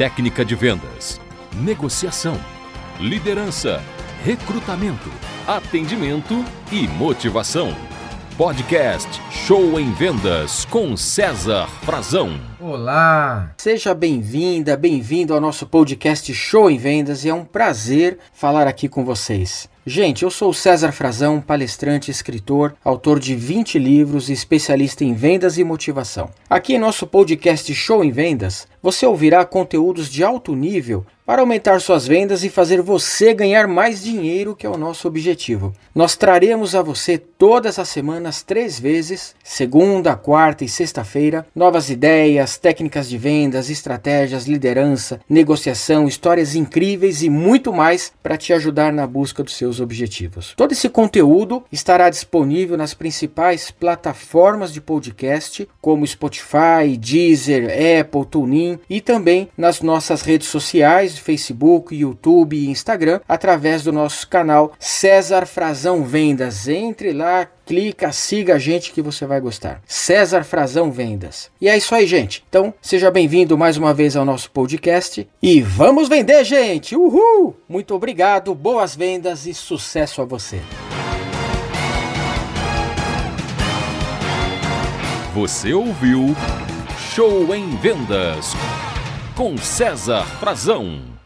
técnica de vendas, negociação, liderança, recrutamento, atendimento e motivação. Podcast Show em Vendas com César Frazão. Olá! Seja bem-vinda, bem-vindo ao nosso podcast Show em Vendas e é um prazer falar aqui com vocês. Gente, eu sou César Frazão, palestrante, escritor, autor de 20 livros e especialista em vendas e motivação. Aqui em nosso podcast Show em Vendas, você ouvirá conteúdos de alto nível para aumentar suas vendas e fazer você ganhar mais dinheiro, que é o nosso objetivo. Nós traremos a você todas as semanas, três vezes, segunda, quarta e sexta-feira, novas ideias, técnicas de vendas, estratégias, liderança, negociação, histórias incríveis e muito mais para te ajudar na busca dos seus objetivos. Todo esse conteúdo estará disponível nas principais plataformas de podcast, como Spotify, Deezer, Apple, TuneIn e também nas nossas redes sociais, Facebook, YouTube e Instagram, através do nosso canal César Frazão Vendas. Entre lá, clica, siga a gente que você vai gostar. César Frazão Vendas. E é isso aí, gente. Então, seja bem-vindo mais uma vez ao nosso podcast e vamos vender, gente! Uhul! Muito obrigado, boas vendas e sucesso a você. Você ouviu Show em Vendas com César Frazão.